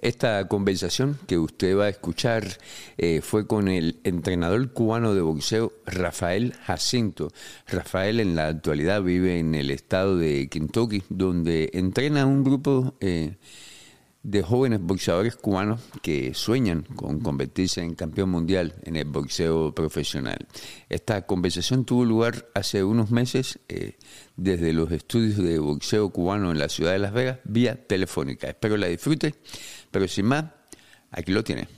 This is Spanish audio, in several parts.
Esta conversación que usted va a escuchar eh, fue con el entrenador cubano de boxeo Rafael Jacinto. Rafael en la actualidad vive en el estado de Kentucky, donde entrena un grupo eh, de jóvenes boxeadores cubanos que sueñan con convertirse en campeón mundial en el boxeo profesional. Esta conversación tuvo lugar hace unos meses eh, desde los estudios de boxeo cubano en la ciudad de Las Vegas vía telefónica. Espero la disfrute, pero sin más, aquí lo tiene.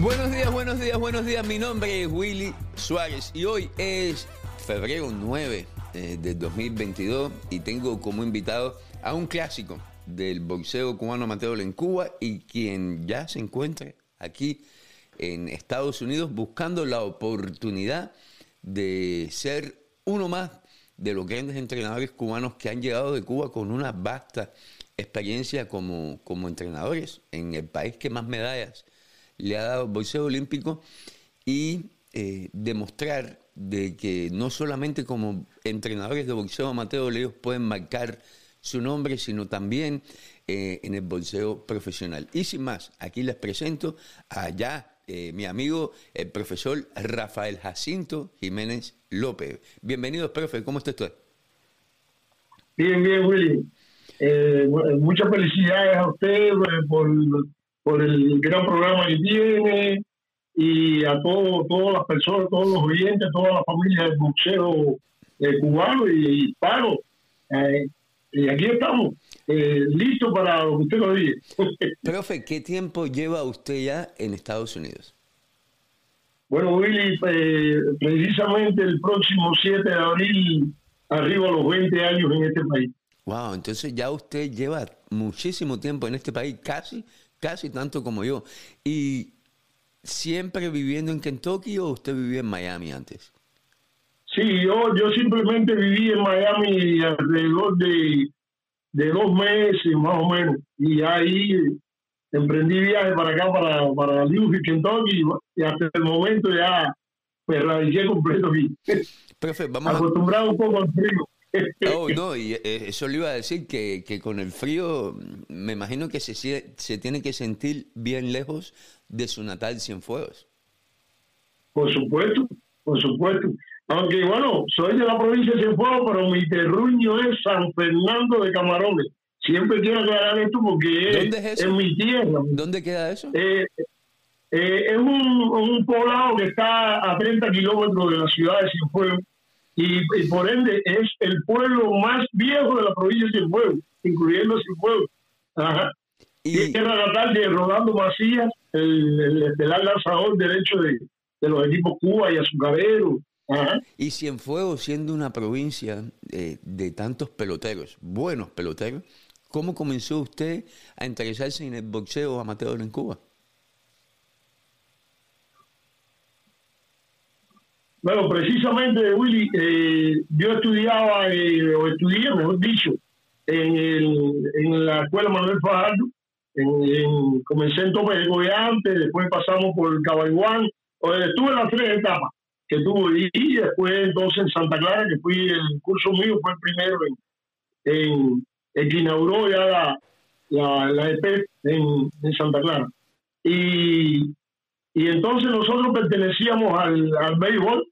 Buenos días, buenos días, buenos días. Mi nombre es Willy Suárez y hoy es febrero 9 eh, del 2022 y tengo como invitado a un clásico del boxeo cubano amateur en Cuba y quien ya se encuentra aquí en Estados Unidos buscando la oportunidad de ser uno más de los grandes entrenadores cubanos que han llegado de Cuba con una vasta experiencia como, como entrenadores en el país que más medallas le ha dado boxeo olímpico y eh, demostrar de que no solamente como entrenadores de boxeo amateur ellos pueden marcar su nombre, sino también eh, en el boxeo profesional. Y sin más, aquí les presento allá eh, mi amigo, el profesor Rafael Jacinto Jiménez López. Bienvenido, profe, ¿cómo está usted? Bien, bien, Willy. muchas felicidades a usted por por el gran programa que tiene y a todo, todas las personas, todos los oyentes, toda la familia del boxeo eh, cubano y hispano. Eh, y aquí estamos, eh, listos para lo que usted nos diga. Profe, ¿qué tiempo lleva usted ya en Estados Unidos? Bueno, Willy, precisamente el próximo 7 de abril arriba a los 20 años en este país. Wow, entonces ya usted lleva muchísimo tiempo en este país, casi casi tanto como yo. ¿Y siempre viviendo en Kentucky o usted vivía en Miami antes? Sí, yo, yo simplemente viví en Miami alrededor de, de dos meses más o menos. Y ahí emprendí viaje para acá, para, para Louisville, Kentucky, y hasta el momento ya me radiqué completo aquí. Acostumbrado un poco al frío. Oh, no, y eh, eso le iba a decir que, que con el frío me imagino que se, se tiene que sentir bien lejos de su natal Cienfuegos. Por supuesto, por supuesto. Aunque bueno, soy de la provincia de Cienfuegos, pero mi terruño es San Fernando de Camarones. Siempre quiero aclarar esto porque es, mi tierra. ¿Dónde queda eso? Eh, eh, es un, un poblado que está a 30 kilómetros de la ciudad de Cienfuegos y, por ende es el pueblo más viejo de la provincia de Cienfuegos, incluyendo Cienfuegos. Ajá. Y tierra natal de Rolando Macías, el, el, el lanzador derecho de, de, los equipos Cuba y Azucarero. Ajá. Y Cienfuegos, siendo una provincia de, de tantos peloteros, buenos peloteros, ¿cómo comenzó usted a interesarse en el boxeo amateur en Cuba? Bueno, precisamente, Willy, eh, yo estudiaba, eh, o estudié, mejor dicho, en, el, en la escuela Manuel Fajardo. En, comencé en Tope de antes, después pasamos por Cabaiguán. Estuve en las tres etapas que tuve y después entonces en Santa Clara, que fui el curso mío, fue el primero en, en el que inauguró ya la, la, la EP en, en Santa Clara. Y y entonces nosotros pertenecíamos al, al béisbol,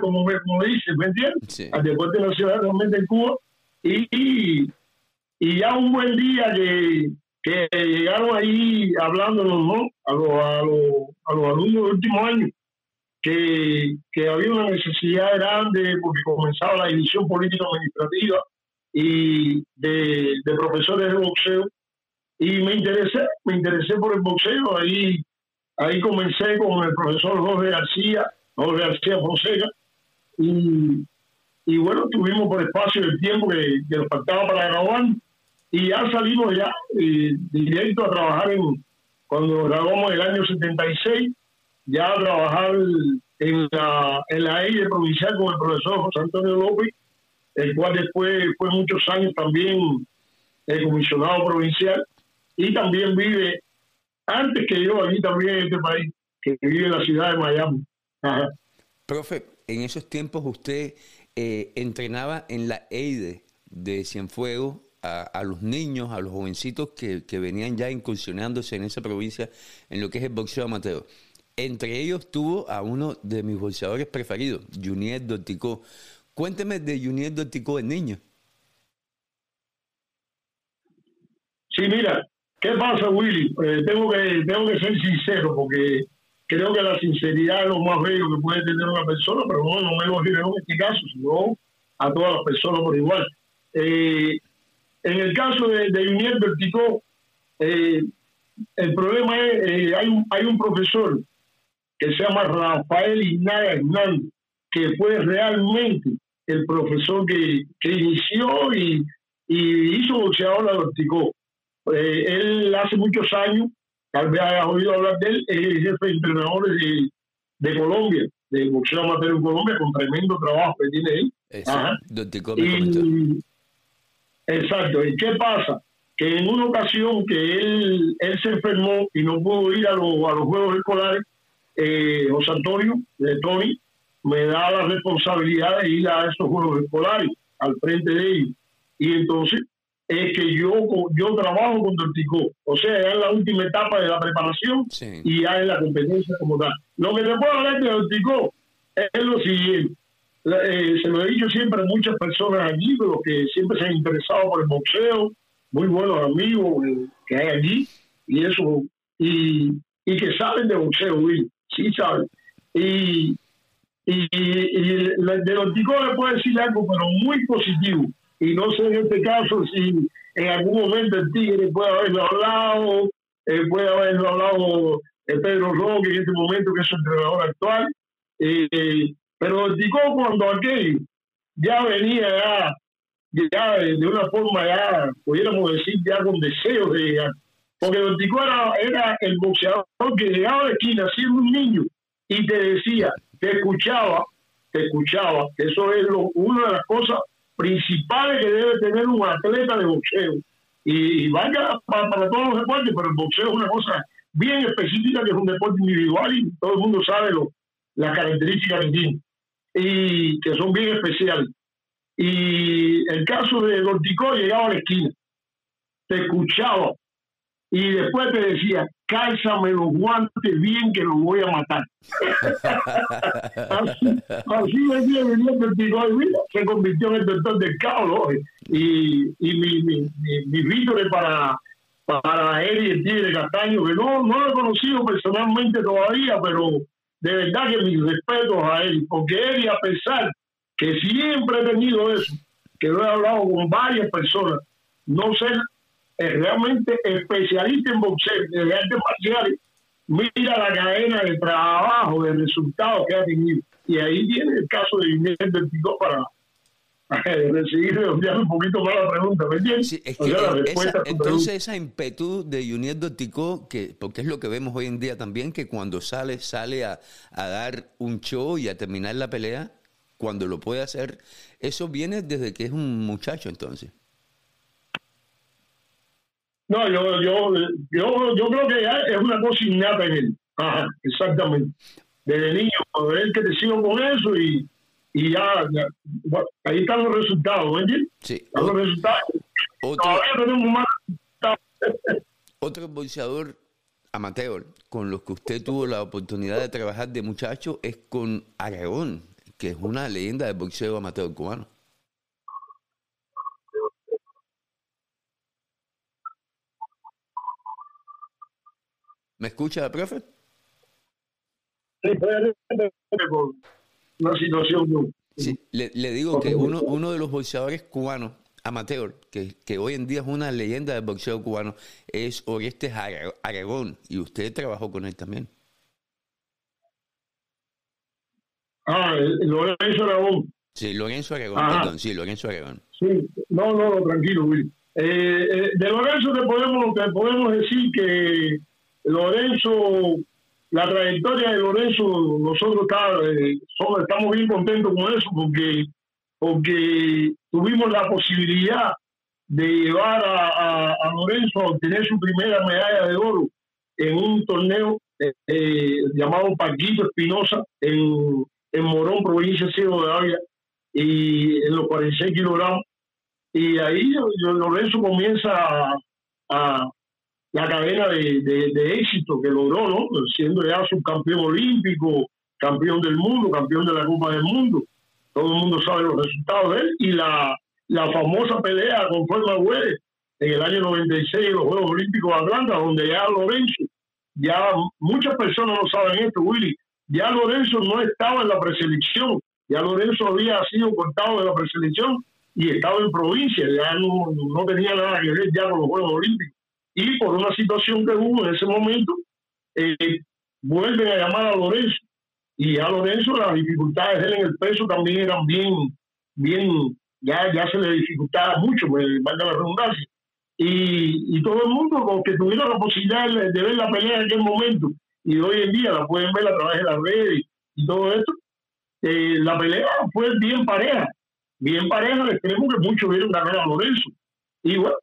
como, como dice, ¿me entiendes? Al deporte nacional realmente en Cuba. Y, y, ya un buen día que, que llegaron ahí hablándonos, ¿no? A los, a los, a los alumnos del último año, que, que había una necesidad grande porque comenzaba la división política administrativa y de, de profesores de boxeo. Y me interesé, me interesé por el boxeo. Ahí Ahí comencé con el profesor Jorge García, Jorge García Fonseca, y, y bueno, tuvimos por espacio el tiempo que, que nos faltaba para grabar, y ya salimos ya eh, directo a trabajar en, cuando grabamos el año 76, ya trabajar en la, en la EIE provincial con el profesor José Antonio López, el cual después fue muchos años también el comisionado provincial, y también vive antes que yo aquí también en este país, que vive en la ciudad de Miami. Profe, en esos tiempos usted eh, entrenaba en la EIDE de Cienfuegos a, a, los niños, a los jovencitos que, que, venían ya incursionándose en esa provincia en lo que es el boxeo amateur. Entre ellos tuvo a uno de mis boxeadores preferidos, Junier Dorticó. Cuénteme de Junier Dorticó, el niño. Sí, mira, ¿qué pasa, Willy? Eh, tengo, que, tengo que ser sincero porque creo que la sinceridad es lo más bello que puede tener una persona, pero no, no me lo digo en este caso, sino a todas las personas por igual. Eh, en el caso de, de Verticó, eh, el problema es, eh, hay, un, hay un profesor que se llama Rafael Ignacia Hernández, que fue realmente el profesor que, que inició y, y hizo boxeador la Verticó. Eh, él hace muchos años, tal vez hayas oído hablar de él, es el jefe de entrenadores de, de Colombia, de boxeo amateur en Colombia, con tremendo trabajo que tiene ahí. Exacto. Y, exacto. ¿Y qué pasa? Que en una ocasión que él, él se enfermó y no pudo ir a, los a los Juegos Escolares, eh, José Antonio, de Tony, me da la responsabilidad de ir a esos Juegos Escolares al frente de ellos. Y entonces es que yo yo trabajo con Dorticó, o sea, en la última etapa de la preparación sí. y ya en la competencia como tal. Lo que te puedo hablar de Dorticó es lo siguiente. Eh, se lo he dicho siempre a muchas personas allí, los que siempre se han interesado por el boxeo, muy buenos amigos eh, que hay allí, y eso, y, y que saben de boxeo, Will, sí saben. Y, y, y de Dorticó le puedo decir algo, pero muy positivo y no sé en este caso si en algún momento el Tigre puede haberlo hablado, eh, puede haberlo hablado eh, Pedro Roque en este momento, que es su entrenador actual, pero Ticó cuando aquel ya venía ya, ya de, de, una forma ya, pudiéramos decir, ya con deseos de llegar, porque Don Tico era, el boxeador que llegaba la esquina siendo un niño y te decía, te escuchaba, te escuchaba, eso es una de las cosas principales que debe tener un atleta de boxeo. Y, vaya para, para, todos los deportes, pero el boxeo es una cosa bien específica, que es un deporte individual y todo el mundo sabe lo, las características que tiene y que son bien especiales. Y el caso de Dorticó llegaba a la esquina, te escuchaba y después te decía, cálzame los guantes bien que los voy a matar. así, así venía viniendo el Tico y mira, se convirtió en el doctor del caos y, y mi, mi, mi, mi vítores para, para él y el Tigre Castaño, que no, no lo he conocido personalmente todavía, pero de verdad que mis respetos a él, porque él, a pesar que siempre he tenido eso, que lo he hablado con varias personas, no ser es realmente especialista en boxeo, de artes marciales, mira la cadena de trabajo, de resultados que ha tenido. Y ahí tiene el caso de Inés Vertigo para recibir un poquito más la pregunta, ¿me entiendes? Sí, es que o sea, esa, entonces esa impetu de Junier Dorticó, que, porque es lo que vemos hoy en día también, que cuando sale, sale a, a dar un show y a terminar la pelea, cuando lo puede hacer, eso viene desde que es un muchacho entonces. No, yo, yo, yo, yo creo que ya es una cosa innata en él. Ajá, exactamente. Desde niño, a ver que te sigo con eso y, y ya, ya bueno, ahí están los resultados, ¿me entiendes? Sí. Están los resultados. Otro, Todavía tenemos más resultados. otro boxeador amateur con los que usted tuvo la oportunidad de trabajar de muchacho es con Aragón, que es una leyenda del boxeo amateur cubano. ¿Me escucha, profe? Sí, por una situación. Sí, le, le digo que uno, uno de los boxeadores cubanos amateur, que, que, hoy en día es una leyenda del boxeo cubano, es Orestes Aragón, y usted trabajó con él también. Ah, Lorenzo Aragón. Sí, Lorenzo Aragón, Ajá. perdón, sí, Lorenzo Aragón. Sí, no, no, tranquilo, Will. Eh, eh, de Lorenzo te podemos, te podemos decir que Lorenzo, la trayectoria de Lorenzo, nosotros eh, estamos bien contentos con eso porque, porque tuvimos la posibilidad de llevar a, Lorenzo a obtener su primera medalla de oro en un torneo eh, eh, llamado Paquito Espinosa en, en Morón, provincia de Ciego de Ávila, y en los 46 kilogramos. Y ahí Lorenzo comienza a, la cadena de, éxito que logró, ¿no? Siendo ya subcampeón olímpico, campeón del mundo, campeón de la Copa del Mundo. Todo el mundo sabe los resultados de él. Y la, la famosa pelea con Forma Güedes en el año 96 en los Juegos Olímpicos de Atlanta, donde ya Lorenzo, ya muchas personas no saben esto, Willy, ya Lorenzo no estaba en la preselección, ya Lorenzo había sido cortado de la preselección y estaba en provincia, ya no, no tenía nada que ver ya con los Juegos Olímpicos. Y por una situación que hubo en ese momento, eh, vuelven a llamar a Lorenzo. Y a Lorenzo las dificultades de él en el peso también eran bien, bien, ya, ya se le dificultaba mucho, pues, valga la redundancia y, y todo el mundo con que tuviera la posibilidad de, ver la pelea en aquel momento y hoy en día la pueden ver a través de las redes y todo esto, eh, la pelea fue bien pareja, bien pareja extremo que muchos vieron ganar a Lorenzo. Y bueno,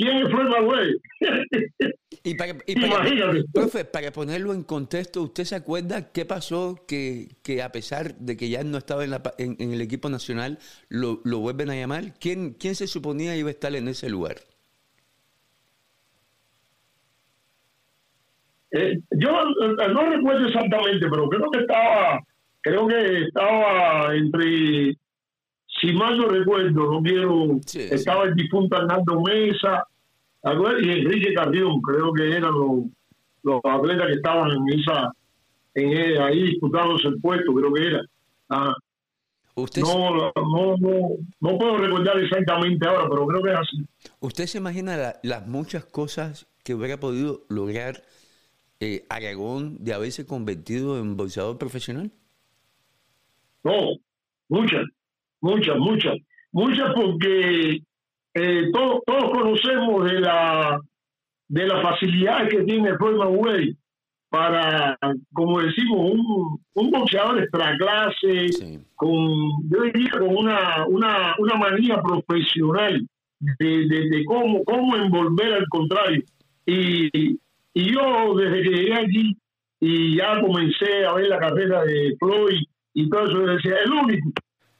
¿quién fue el güey? y para, y para, profe, para ponerlo en contexto, ¿usted se acuerda qué pasó que, que a pesar de que ya no estaba en, la, en, en el equipo nacional, lo, lo, vuelven a llamar? ¿Quién, ¿Quién se suponía iba a estar en ese lugar? Eh, yo no recuerdo exactamente, pero creo que estaba, creo que estaba entre, si mal no recuerdo, no quiero, estaba el difunto Hernando Mesa y Enrique Carrión, creo que eran los, los atletas que estaban en esa, en, ahí disputándose el puesto, creo que era. Ah. ¿Usted no, no, no, no, puedo recordar exactamente ahora, pero creo que es así. ¿Usted se imagina las muchas cosas que hubiera podido lograr eh, Aragón de haberse convertido en boxeador profesional? No, muchas, muchas, muchas, muchas porque eh, todos, todos conocemos de la de la facilidad que tiene Foreman Way para, como decimos, un, un boxeador extra clase, con, yo diría con una, una, una manía profesional de, de, cómo, cómo envolver al contrario. Y, y yo, desde que llegué aquí y ya comencé a ver la carrera de Floyd y todo eso, decía, el único,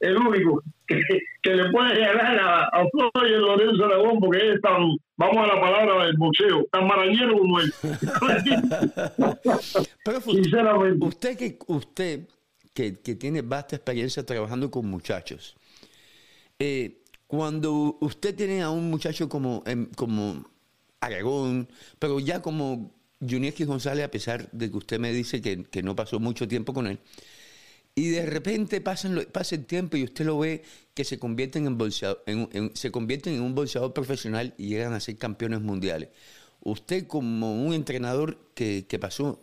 el único que, le puede ganar a, a Floyd Lorenzo Aragón, porque es tan, vamos a la palabra del boxeo, tan marañero como él. Pero Sinceramente. Usted que, usted que, que, tiene vasta experiencia trabajando con muchachos, eh, cuando usted tiene a un muchacho como, em, como Aragón, pero ya como Junieski González, a pesar de que usted me dice que, no pasó mucho tiempo con él, y de repente pasan, pasa el tiempo y usted lo ve que se convierten en, bolseador, se convierten en un bolseador profesional y llegan a ser campeones mundiales. Usted como un entrenador que, pasó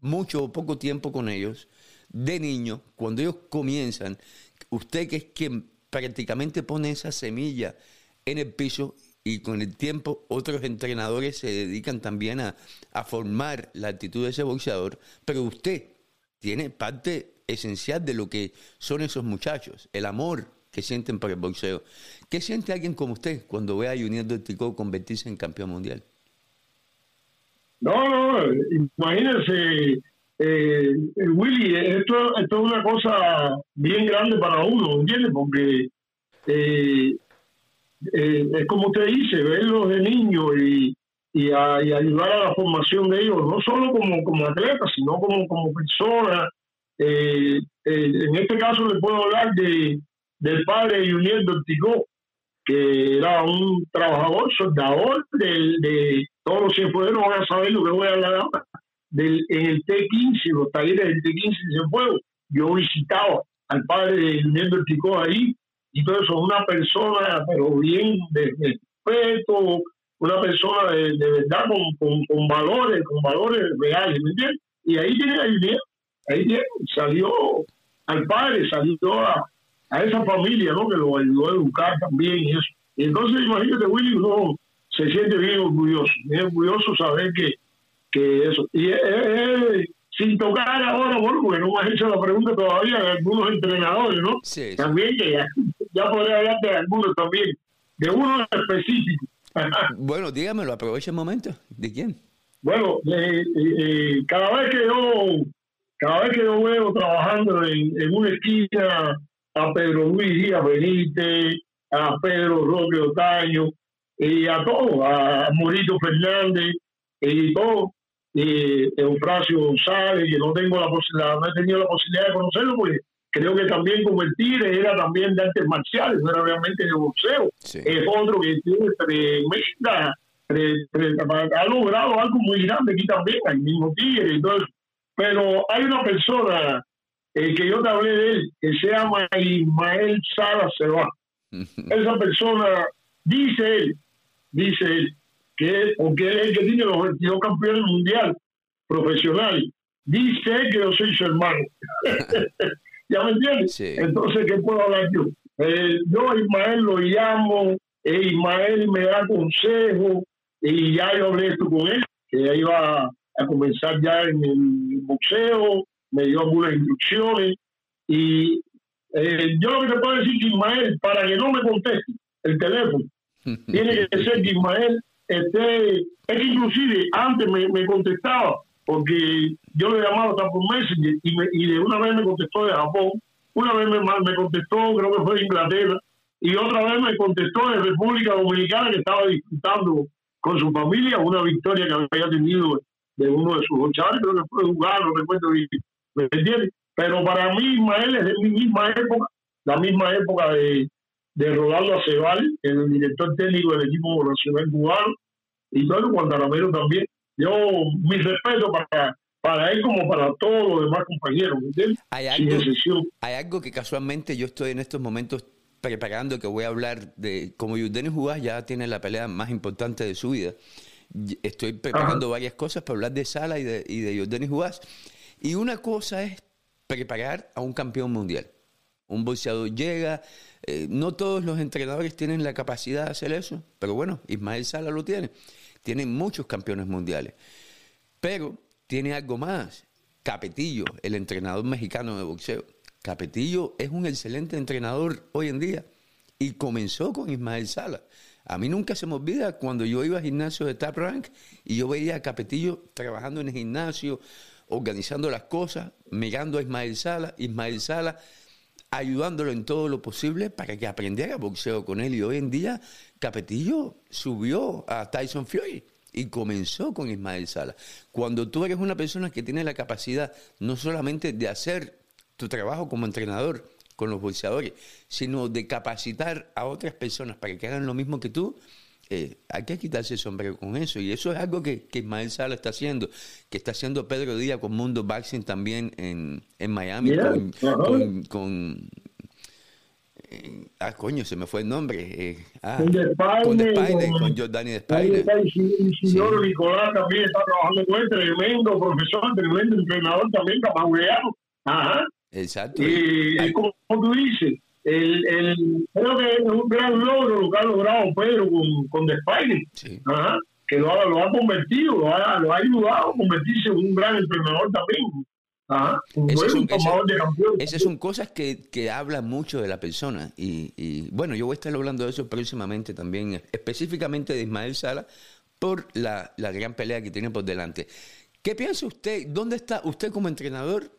mucho o poco tiempo con ellos, de niño, cuando ellos comienzan, usted que es quien prácticamente pone esa semilla en el piso y con el tiempo otros entrenadores se dedican también a, formar la actitud de ese boxeador, pero usted tiene parte esencial de lo que son esos muchachos, el amor que sienten por el boxeo. ¿Qué siente alguien como usted cuando ve a Junior Ticó convertirse en campeón mundial? No, no, imagínense, eh, Willy, esto, esto, es una cosa bien grande para uno, ¿entiendes? Porque eh, eh, es como usted dice, verlos de niños y, y, ayudar a la formación de ellos, no solo como, como atletas, sino como, como personas. Eh, eh, en este caso le puedo hablar de, del padre de Junior Dorticó, que era un trabajador, soldador de, de todos los cienfuegos van a saber lo que voy a hablar ahora, del, en el T-15, los talleres del T-15 de Cienfuegos. Yo visitaba al padre de Junior Dorticó ahí y todo eso, una persona, pero bien de, respeto, una persona de, verdad con, con, valores, con valores reales, ¿me entiendes? Y ahí tiene la idea, ahí salió al padre, salió a, a esa familia, ¿no? Que lo ayudó a educar también y eso. Y entonces, imagínate, Willy, uno se siente bien orgulloso, bien orgulloso saber que, que eso. Y sin tocar ahora, bueno, porque no me has hecho la pregunta todavía de algunos entrenadores, ¿no? Sí, También que ya, ya podría hablar de algunos también, de uno específico. bueno, dígamelo, aproveche el momento. ¿De quién? Bueno, eh, eh, cada vez que yo cada vez que yo veo trabajando en, una esquina a Pedro Luis Díaz Benítez, a Pedro Roque Otaño, y a todos, a Morito Fernández, y todo, y Eufrasio González, que no tengo la posibilidad, no he tenido la posibilidad de conocerlo, porque creo que también como el Tigre era también de artes marciales, no era realmente de boxeo. Es otro que tiene tremenda, ha logrado algo muy grande aquí también, el mismo Tigre eso. Pero hay una persona eh, que yo te hablé de él, que se llama Ismael Sala Seba. Esa persona, dice él, dice él, que porque él es el que tiene los 22 campeones mundial profesional, dice que yo soy su hermano. ¿Ya me entiendes? Entonces, ¿qué puedo hablar yo? Eh, yo a Ismael lo llamo, e Ismael me da consejo y ya yo hablé esto con él, que ya iba a comenzar ya en el boxeo, me dio algunas instrucciones y eh, yo lo que te puedo decir que Ismael, para que no me conteste el teléfono, tiene que ser que Ismael esté, es que inclusive antes me, me contestaba, porque yo le llamaba hasta por Messenger y, y de una vez me contestó de Japón, una vez me, me contestó, creo que fue de Inglaterra, y otra vez me contestó de República Dominicana que estaba disfrutando con su familia una victoria que había tenido de uno de sus chavales, creo que fue jugar, no recuerdo bien, ¿me entiendes? Pero para mí Ismael es de mi misma época, la misma época de, de Rodaldo Aceval, el director técnico del equipo nacional cubano, y todo Guantanamero también. Yo, mi respeto para, para él como para todos los demás compañeros, ¿entiendes? Hay algo, hay algo que casualmente yo estoy en estos momentos preparando que voy a hablar de, como Denis Jugás ya tiene la pelea más importante de su vida, estoy preparando varias cosas para hablar de Sala y de, y de Y una cosa es preparar a un campeón mundial. Un boxeador llega, eh, no todos los entrenadores tienen la capacidad de hacer eso, pero bueno, Ismael Sala lo tiene. Tiene muchos campeones mundiales. Pero tiene algo más. Capetillo, el entrenador mexicano de boxeo. Capetillo es un excelente entrenador hoy en día y comenzó con Ismael Sala. A mí nunca se me olvida cuando yo iba al gimnasio de Tap Rank y yo veía a Capetillo trabajando en el gimnasio, organizando las cosas, mirando a Ismael Sala, Ismael Sala ayudándolo en todo lo posible para que aprendiera boxeo con él. Y hoy en día Capetillo subió a Tyson Fury y comenzó con Ismael Sala. Cuando tú eres una persona que tiene la capacidad no solamente de hacer tu trabajo como entrenador, con los boxeadores, sino de capacitar a otras personas para que hagan lo mismo que tú, eh, hay que quitarse el sombrero con eso. Y eso es algo que, que Ismael Sala está haciendo, que está haciendo Pedro Díaz con Mundo Boxing también en, en Miami, con, con, eh, ah, coño, se me fue el nombre. Eh, ah, con Despine, con, con Jordani Despine. Y señor Nicolás también está trabajando con él, tremendo profesor, tremendo entrenador también, capaz Ajá. Exacto. Y como tú dices, el, el, creo que es un gran logro lo que ha logrado Pedro con, con The que lo ha, lo ha convertido, lo ha, lo ha ayudado a convertirse en un gran entrenador también. Ajá, esas son, esas son cosas que, que hablan mucho de la persona. Y, y, bueno, yo voy a estar hablando de eso próximamente también, específicamente de Ismael Sala, por la, la gran pelea que tiene por delante. ¿Qué piensa usted? ¿Dónde está usted como entrenador?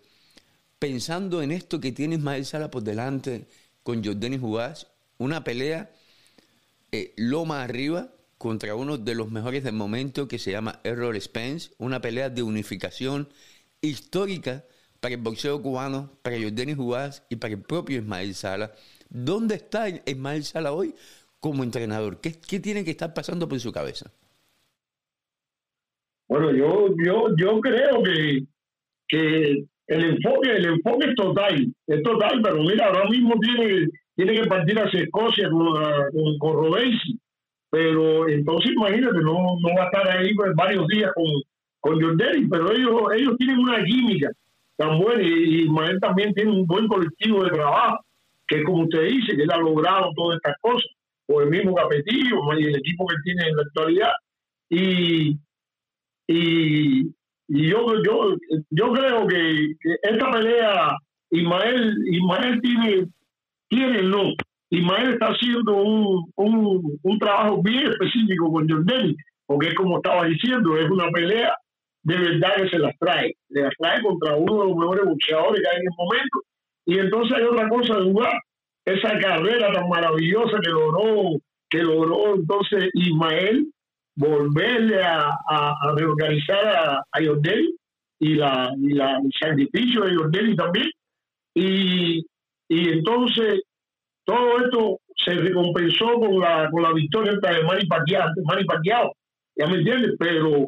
Pensando en esto que tiene Ismael Sala por delante con Jordanis Jugás, una pelea eh, loma arriba contra uno de los mejores del momento que se llama Errol Spence, una pelea de unificación histórica para el boxeo cubano, para Jordanis Jugás y para el propio Ismael Sala. ¿Dónde está Ismael Sala hoy como entrenador? ¿Qué, qué tiene que estar pasando por su cabeza? Bueno, yo, yo, yo creo que, que el enfoque, el enfoque es total, es total, pero mira, ahora mismo tiene, tiene que partir hacia Escocia con, con, con pero entonces imagínate, no, no va a estar ahí pues, varios días con, con Jordani, pero ellos, ellos tienen una química tan buena y, y también tiene un buen colectivo de trabajo, que como usted dice, que él ha logrado todas estas cosas, o el mismo Capetillo y el equipo que tiene en la actualidad. Y, y, y yo, yo, yo creo que, esta pelea, Ismael, Ismael tiene, tiene no. Ismael está haciendo un, un, un trabajo bien específico con Jordani, porque como estaba diciendo, es una pelea de verdad que se las trae, se las trae contra uno de los mejores boxeadores que hay en el momento, y entonces hay otra cosa de jugar, esa carrera tan maravillosa que logró, que logró entonces Ismael, volverle a, reorganizar a, a y la, y la el sacrificio de Jordelli también. Y, y entonces todo esto se recompensó con la, con la victoria de Manny Pacquiao, ¿ya me entiendes? Pero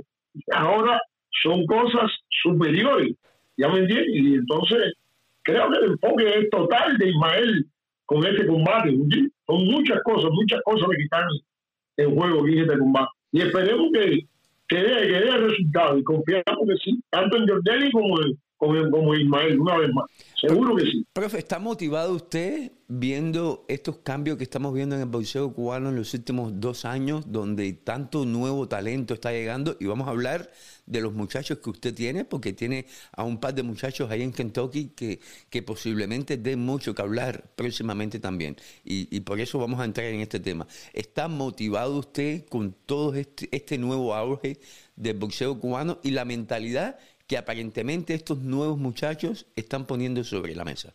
ahora son cosas superiores, ¿ya me entiendes? Y entonces creo que el enfoque es total de Ismael con este combate. Son muchas cosas, muchas cosas que están en juego en este combate. Y esperemos que, que dé, que dé resultado y confiamos que sí, tanto en Jordan como en, como, Ismael, una vez más. Seguro que sí. Profe, ¿está motivado usted viendo estos cambios que estamos viendo en el boxeo cubano en los últimos dos años, donde tanto nuevo talento está llegando? Y vamos a hablar de los muchachos que usted tiene, porque tiene a un par de muchachos ahí en Kentucky que, que posiblemente den mucho que hablar próximamente también. Y, y por eso vamos a entrar en este tema. ¿Está motivado usted con todo este, este nuevo auge del boxeo cubano y la mentalidad que aparentemente estos nuevos muchachos están poniendo sobre la mesa.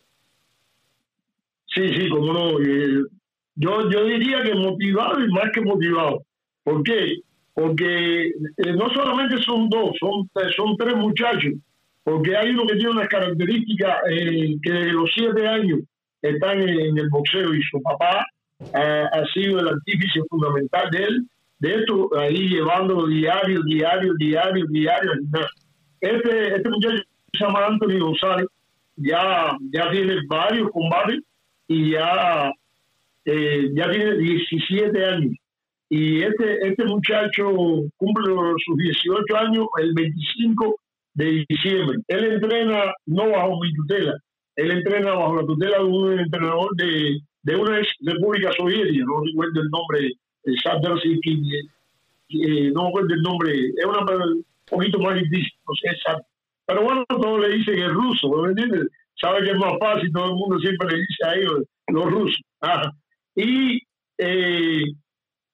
Sí, sí, como no. Eh, yo, yo diría que motivado y más que motivado. ¿Por qué? Porque eh, no solamente son dos, son, son tres muchachos. Porque hay uno que tiene unas características eh, que de los siete años están en, el boxeo y su papá ha sido el artífice fundamental de él, de esto, ahí llevándolo diario, diario, diario, diario. Este, este muchacho se llama Anthony González, ya, ya tiene varios combates y ya, eh, ya tiene 17 años. Y este, este muchacho cumple sus 18 años el 25 de diciembre. Él entrena no bajo mi tutela, él entrena bajo la tutela de un entrenador de, de una ex república soviética, no recuerdo el nombre, el eh, no recuerdo el nombre, es una poquito más difícil, Pero bueno, todo le dicen el ruso, ¿me entiendes? Sabe que es más fácil, todo el mundo siempre le dice a ellos los rusos. Y eh,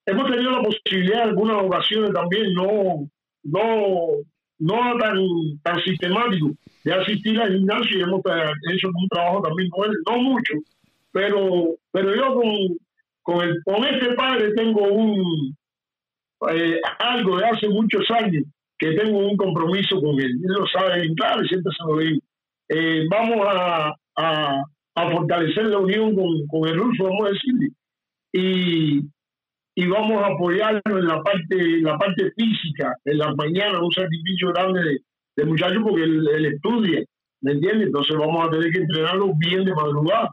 hemos tenido la posibilidad en algunas ocasiones también, no, no, no tan, tan sistemático, de asistir al gimnasio y hemos hecho un trabajo también con él, no mucho, pero, pero yo con, con, el, con este padre tengo un eh, algo de hace muchos años que tengo un compromiso con él. Él lo sabe bien claro y siempre se lo digo. Eh, vamos a, a, fortalecer la unión con, con, el ruso, vamos a decirle. Y, y vamos a apoyarlo en la parte, la parte física, en las mañanas, un sacrificio grande de, de muchacho porque él, estudia, ¿me entiendes? Entonces vamos a tener que entrenarlo bien de madrugada,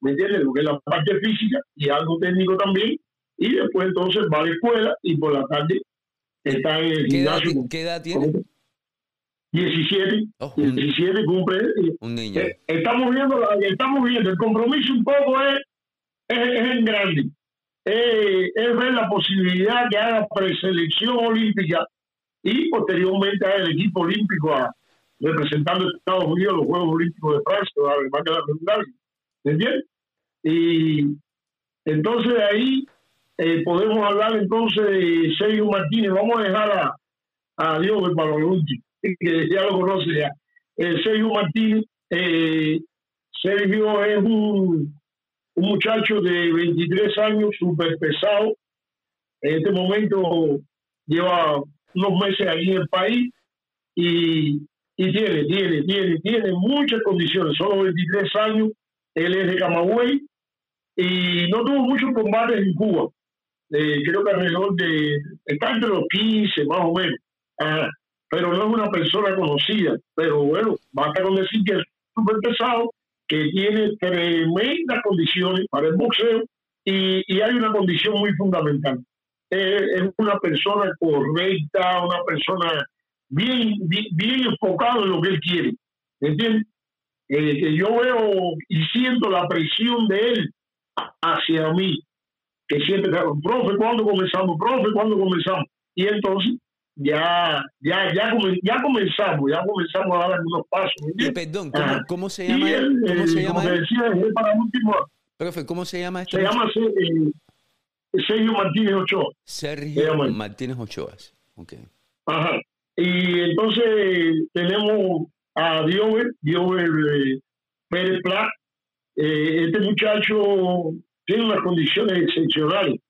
¿me entiendes? Porque es la parte física y algo técnico también. Y después entonces va a la escuela y por la tarde está en. ¿Qué edad tiene? 17, 17 cumple. Un niño. Eh, estamos viendo, estamos viendo, el compromiso un poco es, es, en grande. Eh, es ver la posibilidad que haga preselección olímpica y posteriormente haga el equipo olímpico a, representando a Estados Unidos los Juegos Olímpicos de Francia, además de la ¿Me entiendes? Y entonces ahí eh, podemos hablar entonces de Sergio Martínez. Vamos a dejar a, a Dios para lo último, que ya lo conoce ya. Eh, Sergio Martínez, eh, Sergio es un, un muchacho de 23 años, súper pesado. En este momento lleva unos meses aquí en el país y, y tiene, tiene, tiene, tiene muchas condiciones. Solo 23 años, él es de Camagüey y no tuvo muchos combates en Cuba creo que alrededor de, está entre los 15 más o menos, pero no es una persona conocida, pero bueno, basta con decir que es súper pesado, que tiene tremendas condiciones para el boxeo y, y hay una condición muy fundamental. es una persona correcta, una persona bien, bien, enfocada en lo que él quiere. ¿Entiendes? Eh, que yo veo y siento la presión de él hacia mí que siempre profe, ¿cuándo comenzamos? Profe, ¿cuándo comenzamos? Y entonces ya, ya, ya, ya comenzamos, ya comenzamos a dar algunos pasos. Eh, perdón, ¿cómo, se llama? él? ¿Cómo se llama? Decía, para último, profe, ¿cómo se llama este? Se llama eh, Sergio Martínez Ochoa. Sergio Martínez Ochoa. Ajá. Y entonces tenemos a Diover, Diover eh, Pérez Pla. Eh, este muchacho tiene unas condiciones excepcionales.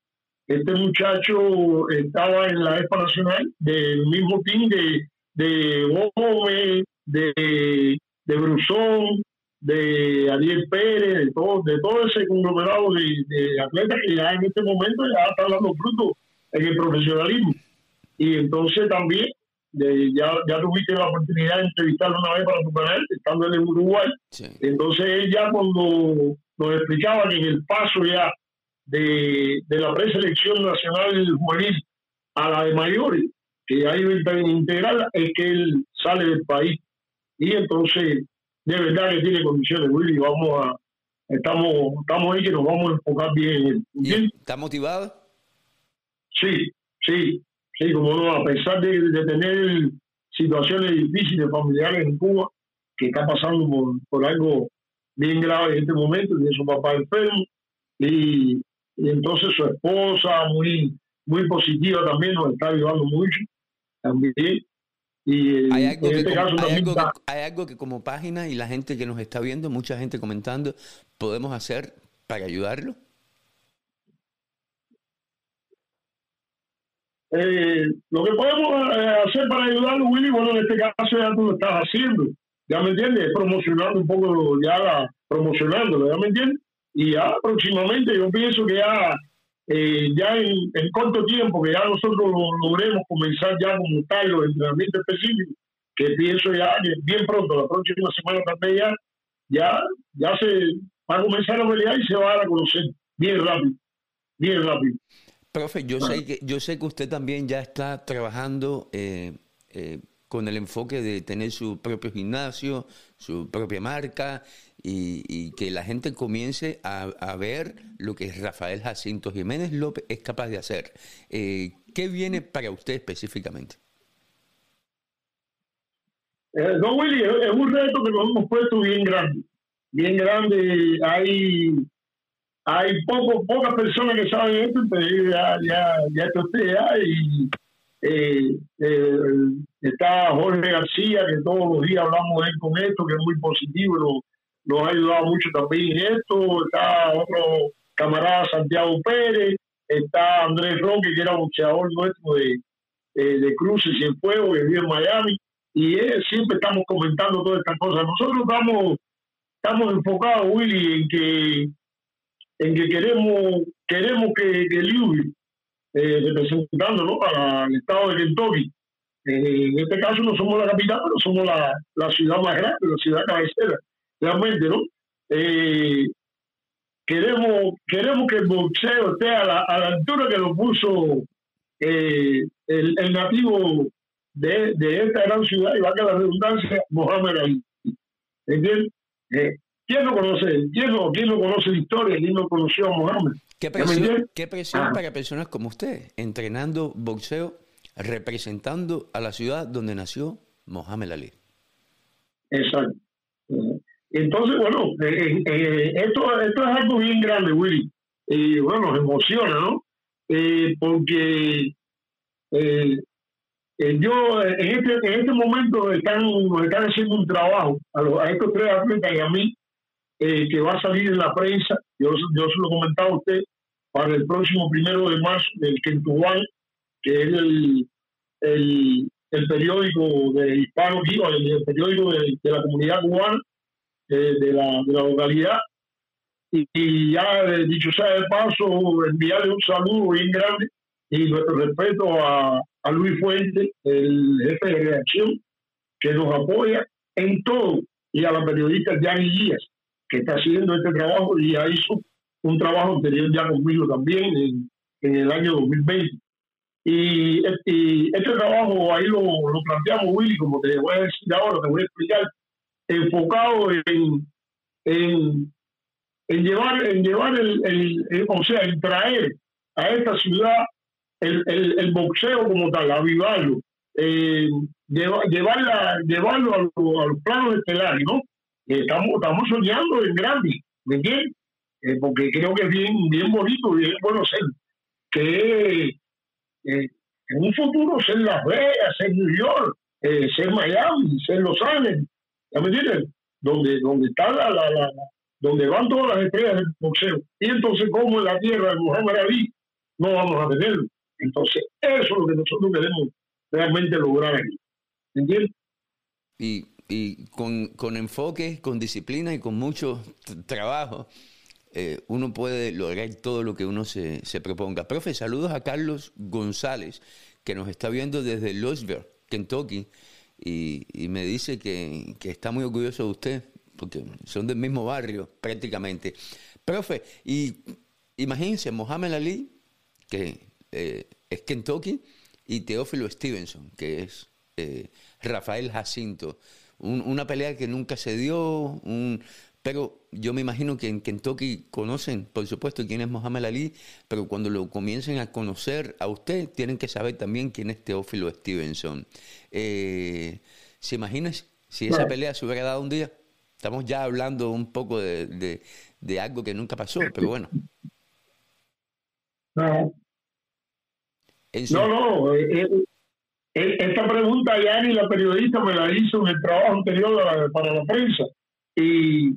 Este muchacho estaba en la EPA Nacional del mismo team de, de de, de Brusón, de Ariel Pérez, de todo, de todo ese conglomerado de, atletas que ya en este momento ya están dando fruto en el profesionalismo. Y entonces también ya, ya tuviste la oportunidad de entrevistarlo una vez para tu canal, estando en Uruguay. Entonces ella cuando nos explicaba que en el paso ya de, de la preselección nacional juvenil a la de mayores, que a integral, es que él sale del país. Y entonces, de verdad que tiene condiciones, Willy, vamos a, estamos, estamos ahí que nos vamos a enfocar bien en él. ¿Está motivado? Sí, sí, sí, como no, a pesar de, de tener situaciones difíciles familiares en Cuba, que está pasando por, por algo bien grave en este momento, tiene su papá enfermo, y, entonces su esposa, muy, muy positiva también, nos está ayudando mucho, también. Y hay algo, en este que, caso hay, algo que, hay algo que como página y la gente que nos está viendo, mucha gente comentando, podemos hacer para ayudarlo. Eh, lo que podemos eh, hacer para ayudarlo, Willy, bueno, en este caso ya tú lo estás haciendo ya me entiendes, promocionando un poco, ya la, promocionándolo, ya me entiendes, y ya próximamente yo pienso que ya, eh, ya en, corto tiempo, que ya nosotros logremos comenzar ya como tal los entrenamientos específicos, que pienso ya que bien pronto, la próxima semana también ya, ya, ya se va a comenzar la realidad y se va a dar a conocer bien rápido, bien rápido. Profe, yo sé que yo sé que usted también ya está trabajando eh, eh, con el enfoque de tener su propio gimnasio, su propia marca y, que la gente comience a, ver lo que Rafael Jacinto Jiménez López es capaz de hacer. Eh, ¿Qué viene para usted específicamente? No, Willy, es un reto que nos hemos puesto bien grande. Bien grande. Hay hay poco, pocas personas que saben esto, pero ya, ya, ya esto ya, y eh, eh, está Jorge García, que todos los días hablamos de él con esto, que es muy positivo, nos, nos ha ayudado mucho también en esto. Está otro camarada Santiago Pérez, está Andrés Roque, que era boxeador nuestro de, eh, de Cruces y el Fuego, que vive en Miami, y siempre estamos comentando todas estas cosas. Nosotros estamos, estamos enfocados, Willy, en que en que queremos queremos que, que eh, representando ¿no? para el estado de Kentucky. Eh, en este caso no somos la capital, pero somos la, la ciudad más grande, la ciudad cabecera, realmente, ¿no? Eh, queremos, queremos que el boxeo esté a la, altura que lo puso eh, el, nativo de, de, esta gran ciudad, y va a la redundancia, Mohamed Ali. ¿Entiendes? ¿Quién no conoce? ¿Quién no, quién no conoce la historia? ¿Quién no conoció a Mohamed? ¿Qué presión, ¿qué presión ah. para personas como usted, entrenando boxeo, representando a la ciudad donde nació Mohamed Ali? Exacto. Entonces, bueno, eh, eh, eh, esto, esto es algo bien grande, Willy. Y bueno, nos emociona, ¿no? porque yo en este, en este momento están, están haciendo un trabajo a, a estos tres atletas y a mí que va a salir en la prensa. Yo, yo se lo comentaba a usted para el próximo primero de marzo del Kentuán, que es el, el, periódico de hispano, el, el periódico de, la comunidad cubana, eh, de, la, de la localidad. Y, ya, eh, dicho sea de paso, enviarle un saludo bien grande y nuestro respeto a, a Luis Fuente, el jefe de reacción, que nos apoya en todo, y a la periodista Yanni Díaz, que está haciendo este trabajo y ya hizo un trabajo anterior ya conmigo también en, en el año 2020. Y, este trabajo ahí lo, lo, planteamos, Willy, como te voy a decir ahora, te voy a explicar, enfocado en, en, en llevar, en llevar el, el, o sea, en traer a esta ciudad el, el, el boxeo como tal, avivarlo, eh, llevarla, llevarlo a, a, los planos estelares, ¿no? Estamos, estamos soñando en grande, ¿me entiendes? Eh, porque creo que es bien, bien bonito, bien bueno ser, que eh, en un futuro ser Las Vegas, ser New York, eh, ser Miami, ser Los Ángeles, ¿ya me entiendes? Donde, donde está la, la, la, donde van todas las estrellas del boxeo. Y entonces, como en la tierra de Muhammad Ali, no vamos a tenerlo. Entonces, eso es lo que nosotros queremos realmente lograr aquí. ¿Entiendes? Y, y con, con enfoque, con disciplina y con mucho trabajo, eh, uno puede lograr todo lo que uno se, se, proponga. Profe, saludos a Carlos González, que nos está viendo desde Louisville, Kentucky, y, y me dice que, que, está muy orgulloso de usted, porque son del mismo barrio prácticamente. Profe, y imagínense, Mohamed Ali, que eh, es Kentucky, y Teófilo Stevenson, que es eh, Rafael Jacinto. Un, una pelea que nunca se dio, un, pero yo me imagino que en Kentucky conocen, por supuesto, quién es Mohamed Ali, pero cuando lo comiencen a conocer a usted, tienen que saber también quién es Teófilo Stevenson. Eh, ¿Se imagina si esa pelea se hubiera dado un día? Estamos ya hablando un poco de, de, de algo que nunca pasó, pero bueno. No, no, no. Eh, eh, esta pregunta ya ni la periodista me la hizo en el trabajo anterior para la prensa. Y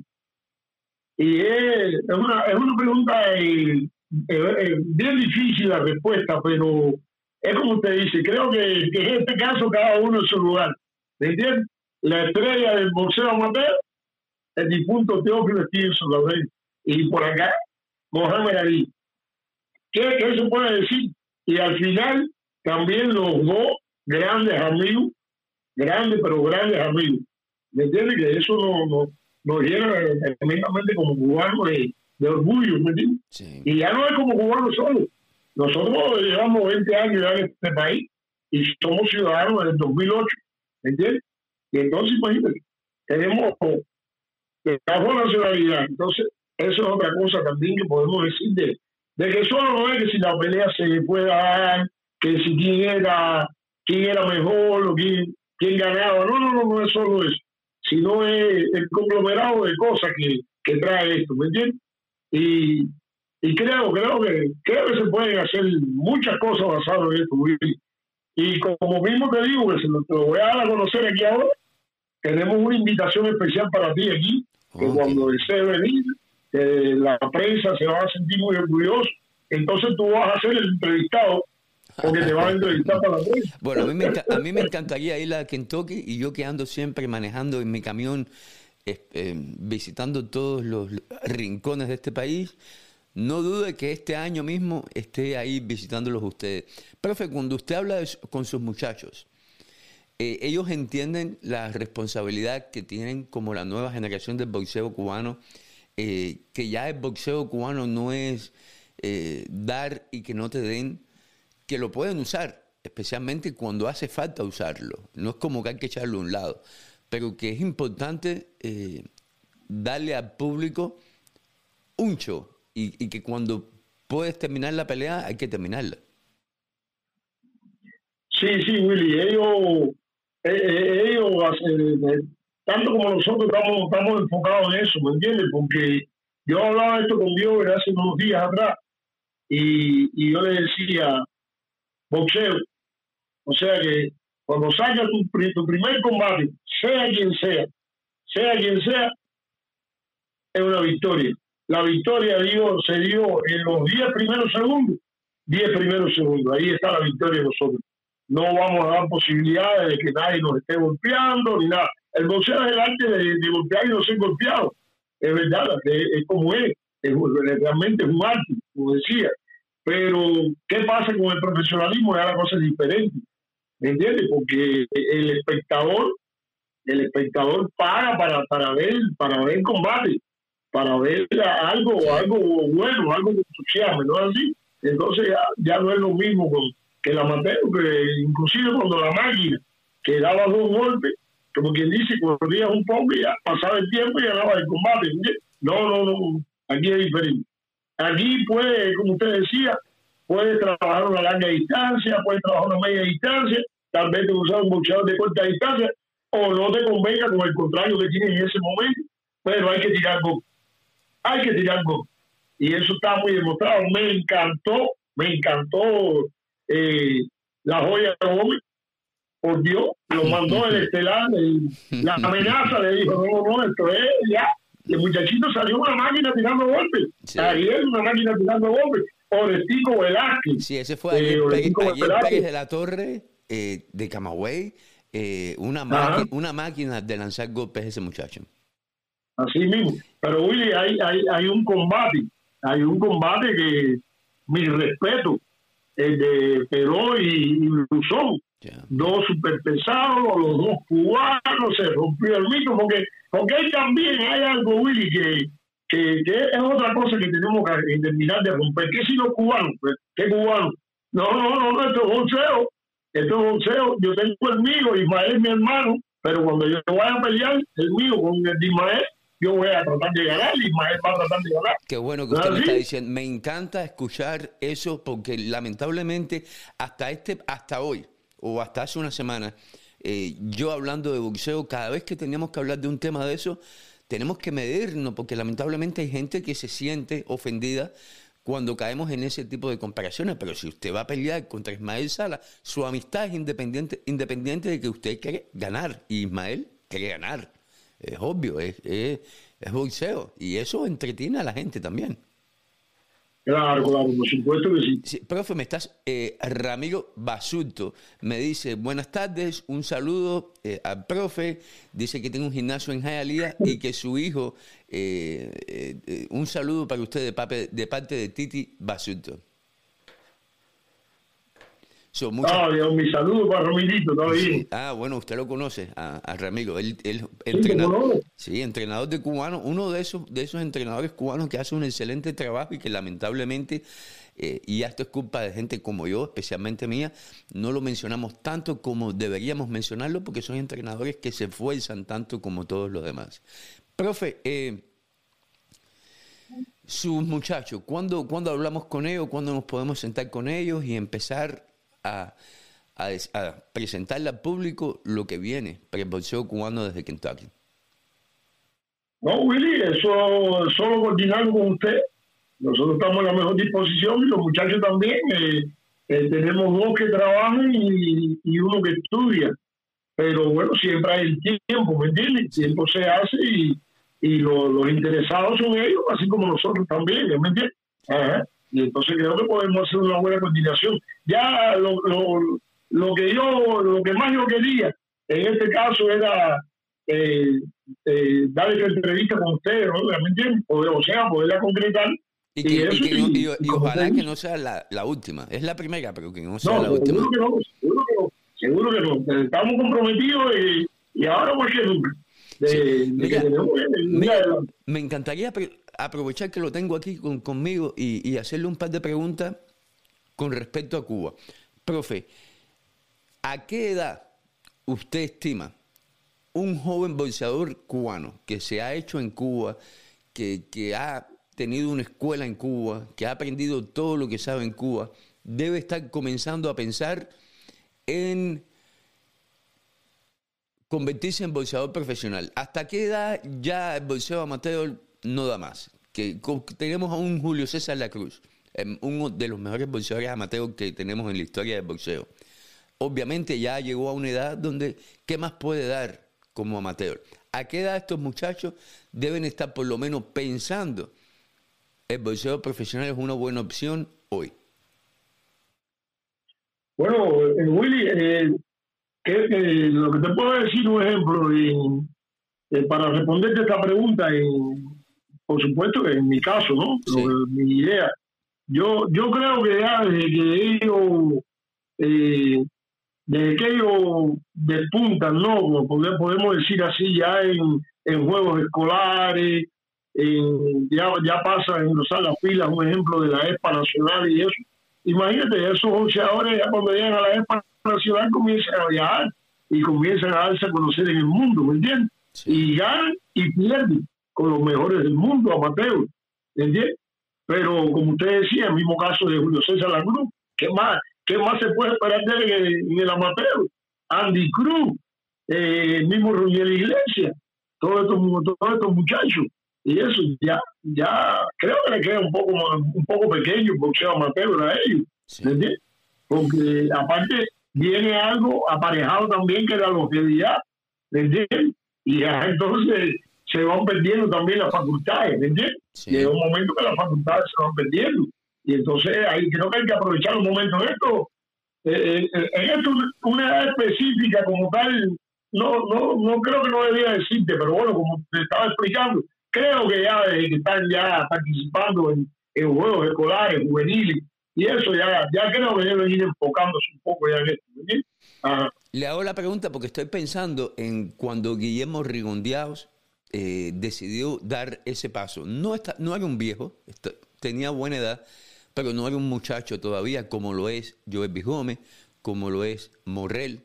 y es, una, es una pregunta eh, eh, bien difícil la respuesta, pero es como usted dice, creo que, que, en este caso cada uno en su lugar. ¿Me entiende? La estrella del boxeo amateur, el difunto Teófilo Stevenson, y por acá, Mohamed Ali. ¿Qué, ¿Qué se puede decir? Y al final, también los dos grandes amigos, grandes pero grandes amigos. ¿Me entiende? Que eso no, no, nos llena tremendamente como cubanos de, de orgullo, ¿me entiendes? Sí. Y ya no es como cubanos solo. Nosotros llevamos 20 años ya en este país y somos ciudadanos desde el 2008, ¿me entiendes? Y entonces, imagínate, tenemos la nacionalidad. Entonces, eso es otra cosa también que podemos decir de, de que solo no es que si la pelea se pueda dar, que si quién era, quién era mejor o quién, quién ganaba. No, no, no, no es solo eso sino es el conglomerado de cosas que, que trae esto, ¿me entiendes? Y, y creo, creo que, creo que se pueden hacer muchas cosas basadas en esto, Y como mismo te digo, que se lo, te lo voy a dar a conocer aquí ahora, tenemos una invitación especial para ti aquí, que okay. cuando desees venir, eh, la prensa se va a sentir muy orgullosa, entonces tú vas a ser el entrevistado porque te van a entrevistar para. Bueno, a mí, me, a mí me encantaría ir a Kentucky y yo que ando siempre manejando en mi camión, eh, visitando todos los rincones de este país, no dude que este año mismo esté ahí visitándolos ustedes. Profe, cuando usted habla con sus muchachos, eh, ellos entienden la responsabilidad que tienen como la nueva generación del boxeo cubano, eh, que ya el boxeo cubano no es eh, dar y que no te den, que lo pueden usar, especialmente cuando hace falta usarlo. No es como que hay que echarlo a un lado, pero que es importante eh, darle al público un show y, que cuando puedes terminar la pelea hay que terminarla. Sí, sí, Willy, ellos, eh, eh ellos tanto como nosotros estamos, estamos enfocados en eso, ¿me entiendes? Porque yo hablaba esto con Dios hace unos días atrás y, y yo le decía, boxeo. O sea que cuando salga tu, tu primer combate, sea quien sea, sea quien sea, es una victoria. La victoria dio, se dio en los 10 primeros segundos, 10 primeros segundos. Ahí está la victoria de nosotros. No vamos a dar posibilidades de que nadie nos esté golpeando ni nada. El boxeo es el de, golpear y no ser golpeado. Es verdad, es, como es. es. Realmente un arte, como decía. Pero, ¿qué pasa con el profesionalismo? Ya la cosa es diferente. ¿Me entiendes? Porque el espectador, el espectador paga para, para ver, para ver combate, para ver algo, algo bueno, algo que entusiasme, ¿no es así? Entonces ya, ya no es lo mismo con, que el amateur, que inclusive cuando la máquina que daba dos golpes, como quien dice, corría un poco y ya pasaba el tiempo y ganaba el combate. No, no, no, aquí es diferente. Aquí puede, como usted decía, puede trabajar una larga distancia, puede trabajar una media distancia, tal vez te usar un boxeador de corta distancia, o no te convenga con el contrario que tienes en ese momento, pero hay que tirar gol. Hay que tirar gol. Y eso está muy demostrado. Me encantó, me encantó eh, la joya de Gómez, por Dios, lo mandó el estelar, la amenaza le dijo, no, no, esto es ya. Y el muchachito salió una máquina tirando golpes. Ahí es una máquina tirando golpes. Orestico Velázquez. Sí, ese fue eh, Pérez, de la Torre eh, de Camagüey. Eh, una, una máquina de lanzar golpes ese muchacho. Así mismo. Pero Willy, hay, hay, hay un combate, hay un combate que mi respeto, el de Perón y, y Dos superpesados, los dos cubanos, se rompió el mito, porque, porque ahí también hay algo, Willy, que, que, es otra cosa que tenemos que terminar de romper. ¿Qué si los cubanos? Pues, ¿Qué cubanos? No, no, no, no, esto es boxeo. Esto es boxeo. Yo tengo el mío, Ismael mi hermano, pero cuando yo vaya a pelear, el mío con el de Ismael, yo voy a tratar de ganar Ismael va a tratar de ganar. Qué bueno que usted me está diciendo. Me encanta escuchar eso porque lamentablemente hasta este, hasta hoy, o hasta hace una semana, eh, yo hablando de boxeo, cada vez que teníamos que hablar de un tema de eso, tenemos que medirnos, porque lamentablemente hay gente que se siente ofendida cuando caemos en ese tipo de comparaciones. Pero si usted va a pelear contra Ismael Sala, su amistad es independiente, independiente de que usted quiere ganar. Y Ismael quiere ganar. Es obvio, es, es, es boxeo. Y eso entretiene a la gente también. Claro, claro, por supuesto que sí. profe, me estás, eh, Ramiro Basulto me dice, buenas tardes, un saludo eh, al profe, dice que tiene un gimnasio en Hialeah y que su hijo, eh, eh, un saludo para usted de, de, parte de Titi Basulto. Ah, mi saludo para Ramirito, está bien. Ah, bueno, usted lo conoce, a, Ramiro, el, entrenador, sí, entrenador de cubano, uno de esos, de esos entrenadores cubanos que hace un excelente trabajo y que lamentablemente, eh, y esto es culpa de gente como yo, especialmente mía, no lo mencionamos tanto como deberíamos mencionarlo porque son entrenadores que se esfuerzan tanto como todos los demás. Profe, eh, sus muchachos, ¿cuándo, ¿cuándo hablamos con ellos? ¿Cuándo nos podemos sentar con ellos y empezar a, presentarle al público lo que viene para el boxeo cubano desde Kentucky? No, Willy, eso solo coordinando con usted. Nosotros estamos en la mejor disposición y los muchachos también. Eh, eh, tenemos dos que trabajan y, uno que estudia. Pero bueno, siempre hay el tiempo, ¿me entiendes? El tiempo se hace y, los interesados son ellos, así como nosotros también, ¿me entiendes? Y entonces creo que podemos hacer una buena coordinación. Ya lo, lo, lo que yo, lo que más yo quería en este caso era eh, eh, dar esta entrevista con ustedes, ¿no? ¿me o sea, poderla concretar. Y, que, y, ojalá que no sea la, la, última. Es la primera, pero que no sea la última. Seguro que no, seguro que no. Seguro que no. Estamos comprometidos y, y ahora más que nunca. me encantaría aprovechar que lo tengo aquí conmigo y, hacerle un par de preguntas con respecto a Cuba. Profe, ¿a qué edad usted estima un joven boxeador cubano que se ha hecho en Cuba, que, que ha tenido una escuela en Cuba, que ha aprendido todo lo que sabe en Cuba, debe estar comenzando a pensar en convertirse en boxeador profesional. ¿Hasta qué edad ya el boxeo amateur no da más. Que, tenemos a un Julio César La Cruz, em, uno de los mejores boxeadores amateurs que tenemos en la historia del boxeo. Obviamente ya llegó a una edad donde, ¿qué más puede dar como amateur? ¿A qué edad estos muchachos deben estar por lo menos pensando el boxeo profesional es una buena opción hoy? Bueno, eh, Willy, eh, lo que te puedo decir un ejemplo eh, para responderte esta pregunta en, por supuesto que en mi caso, ¿no? mi idea. Yo, yo creo que ya desde que ellos, eh, desde que ellos despuntan, ¿no? Podemos decir así, ya en, en juegos escolares, ya, ya pasa en usar las filas, un ejemplo de la ESPA Nacional y eso. Imagínate, esos boxeadores ya cuando llegan a la ESPA Nacional comienzan a viajar y comienzan a darse a conocer en el mundo, ¿me entiendes? Y ganan y pierden con los mejores del mundo, amateur, ¿entiendes? Pero como usted decía, el mismo caso de Julio César La Cruz, ¿qué más, qué más se puede esperar de él en el, amateur? Andy Cruz, eh, el mismo Ruggiero Iglesias, todos estos, todos estos muchachos. Y eso ya, ya creo que le queda un poco, un poco pequeño el boxeo amateur a ellos, ¿entiendes? Porque aparte, viene algo aparejado también que la longevidad, ¿me entiendes? Y ya entonces se van perdiendo también las facultades, ¿me entiendes? Llega un momento que las facultades se van perdiendo. Y entonces ahí creo que hay que aprovechar un momento en esto. Eh, eh, en esto, una edad específica como tal, no, no, no creo que no debía decirte, pero bueno, como te estaba explicando, creo que ya que están ya participando en, en juegos escolares, juveniles, y eso ya, ya creo que deben ir enfocándose un poco ya en esto. Le hago la pregunta porque estoy pensando en cuando Guillermo Rigondeados eh, decidió dar ese paso. No, está, no era un viejo, tenía buena edad, pero no era un muchacho todavía como lo es Joel Gómez, como lo es Morrell,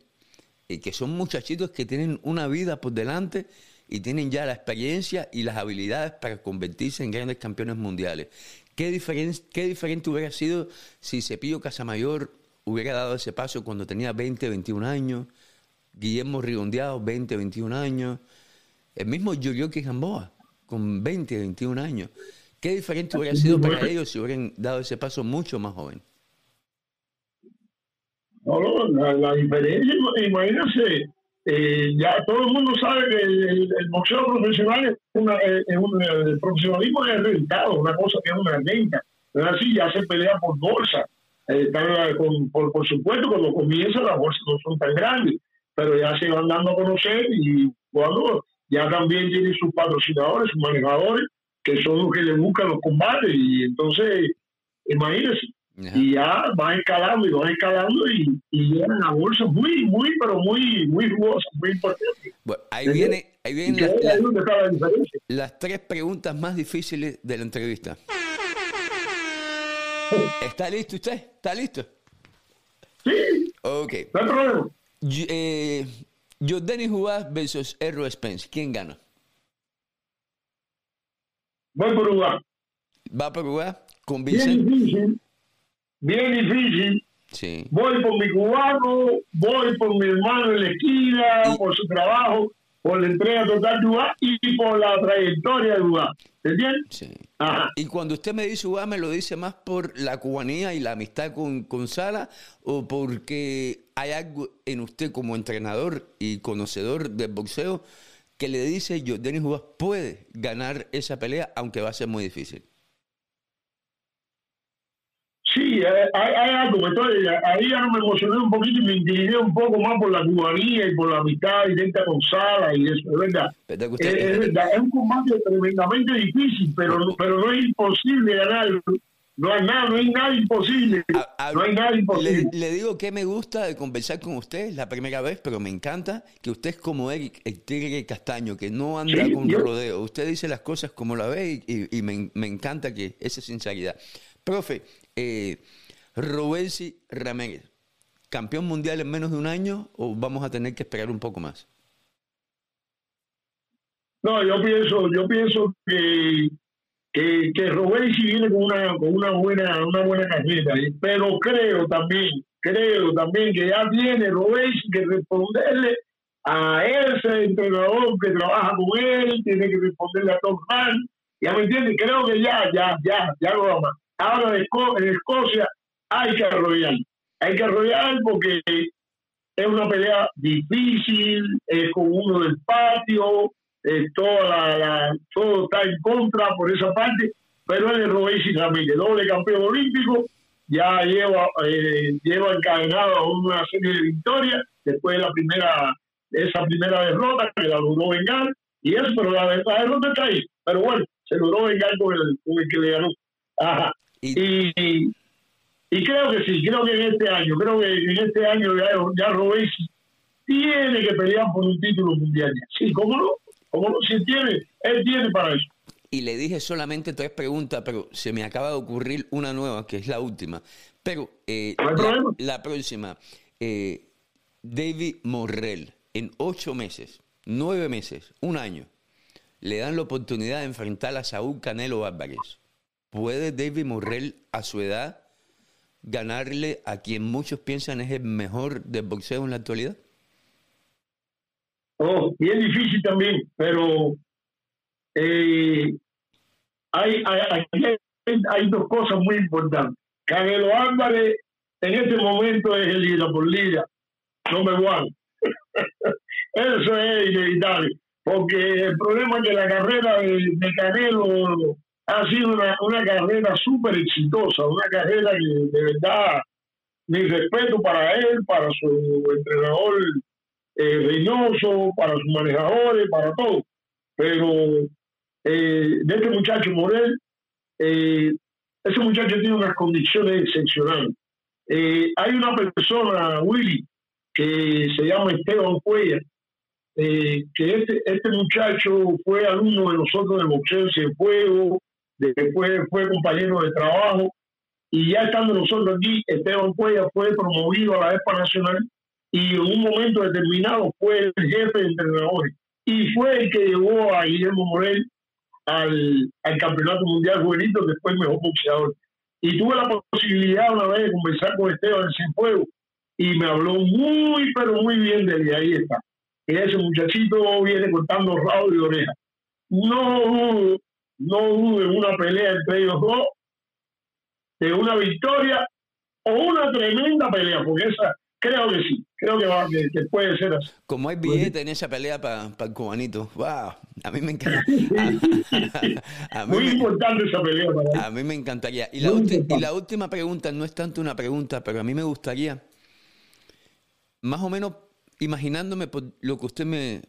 eh, que son muchachitos que tienen una vida por delante y tienen ya la experiencia y las habilidades para convertirse en grandes campeones mundiales. ¿Qué, qué diferente hubiera sido si Cepillo Casamayor hubiera dado ese paso cuando tenía 20, 21 años? Guillermo Rigondeado, 20, 21 años. El mismo Yorioki Gamboa, con 20, 21 años. ¿Qué diferente hubiera sido para ellos si hubieran dado ese paso mucho más joven? No, no, la, diferencia, imagínense, eh, ya todo el mundo sabe que el, boxeo profesional es, una, el profesionalismo es rentado, una cosa que es una renta. Pero así ya se pelea por bolsa. Eh, por, por, supuesto, cuando comienza las bolsas no son tan grandes, pero ya se van dando a conocer y cuando ya también tienen sus patrocinadores, sus manejadores, que son los que le buscan los combates. Y entonces, imagínense, y ya van escalando y van escalando y, y llegan a bolsas muy, muy, pero muy, muy jugosas, muy importantes. Bueno, ahí viene, ahí vienen las, tres preguntas más difíciles de la entrevista. ¿Está listo usted? ¿Está listo? Sí. Ok. No hay problema. Eh, Jordani Jugás versus Errol Spence. ¿Quién gana? Voy por Uruguay. ¿Va por Uruguay? ¿Con Bien difícil. Bien difícil. Sí. Voy por mi cubano, voy por mi hermano en la esquina, por su trabajo, por la entrega total de Uruguay y por la trayectoria de Uruguay. ¿Entiendes? Sí. Y cuando usted me dice Uruguay, ¿me lo dice más por la cubanía y la amistad con, con Sala o porque hay algo en usted como entrenador y conocedor del boxeo que le dice yo, Denis Uruguay puede ganar esa pelea aunque va a ser muy difícil? Sí, hay, algo. Entonces, ahí ya no me emocioné un poquito y me incliné un poco más por la cubanía y por la amistad directa con Sala y eso, es verdad. es, verdad. es un combate tremendamente difícil, pero, pero no es imposible ganarlo. No hay nada, no hay nada imposible. no hay nada imposible. Le, digo que me gusta de conversar con usted, es la primera vez, pero me encanta que usted es como Eric, el tigre castaño, que no anda con rodeo. Usted dice las cosas como la ve y, y me, me, encanta que esa sinceridad. Profe, eh, Robelsi Ramírez, ¿campeón mundial en menos de un año o vamos a tener que esperar un poco más? No, yo pienso, yo pienso que que, que viene con una con una buena una buena carrera, pero creo también, creo también que ya tiene Robesi que responderle a ese entrenador que trabaja con él, tiene que responderle a Tom Hanks, ya me entiendes, creo que ya, ya, ya, ya lo vamos. Ahora en Escocia hay que arrollar, hay que arrollar porque es una pelea difícil, es con uno del patio, toda la, todo está en contra por esa parte, pero él es Robesi Ramírez, doble campeón olímpico, ya lleva, eh, lleva encadenado una serie de victorias después de la primera, esa primera derrota que la logró vengar, y eso, pero la, derrota está ahí, pero bueno, se logró vengar con el, con el que le ganó. Y, y, creo que sí, creo que en este año, creo que en este año ya, ya tiene que pelear por un título mundial. Sí, ¿cómo no? ¿Cómo no? Si tiene, él tiene para eso. Y le dije solamente tres preguntas, pero se me acaba de ocurrir una nueva, que es la última. Pero eh, la, próxima, eh, David Morrell, en ocho meses, nueve meses, un año, le dan la oportunidad de enfrentar a Saúl Canelo Álvarez. ¿Puede David Morrell, a su edad, ganarle a quien muchos piensan es el mejor del boxeo en la actualidad? Oh, bien difícil también, pero eh, hay, hay, dos cosas muy importantes. Canelo Álvarez en este momento es el líder por liga. no me. Eso es inevitable, porque el problema es que la carrera de, de Canelo ha sido una, una carrera súper exitosa, una carrera que de verdad, mi respeto para él, para su entrenador eh, Reynoso, para sus manejadores, para todo. Pero eh, de este muchacho Morel, eh, ese muchacho tiene unas condiciones excepcionales. Eh, hay una persona, Willy, que se llama Esteban Cuella, eh, que este, este muchacho fue alumno de nosotros de boxeo en fuego, después fue compañero de trabajo, y ya estando nosotros aquí, Esteban Cuella fue promovido a la ESPA Nacional y en un momento determinado fue el jefe de entrenadores y fue el que llevó a Guillermo Morel al, al Campeonato Mundial Juvenil, después mejor boxeador. Y tuve la posibilidad una vez de conversar con Esteban sin fuego y me habló muy, pero muy bien de él. Ahí está. Y ese muchachito viene cortando rabo y oreja. No no dudo en una pelea entre ellos dos, de una victoria o una tremenda pelea, porque esa creo que sí, creo que, va, que, puede ser así. Como hay billete en esa pelea para el cubanito, wow, a mí me encanta. Muy importante esa pelea para A mí me encantaría. Y la, y la última pregunta no es tanto una pregunta, pero a mí me gustaría, más o menos imaginándome por lo que usted me,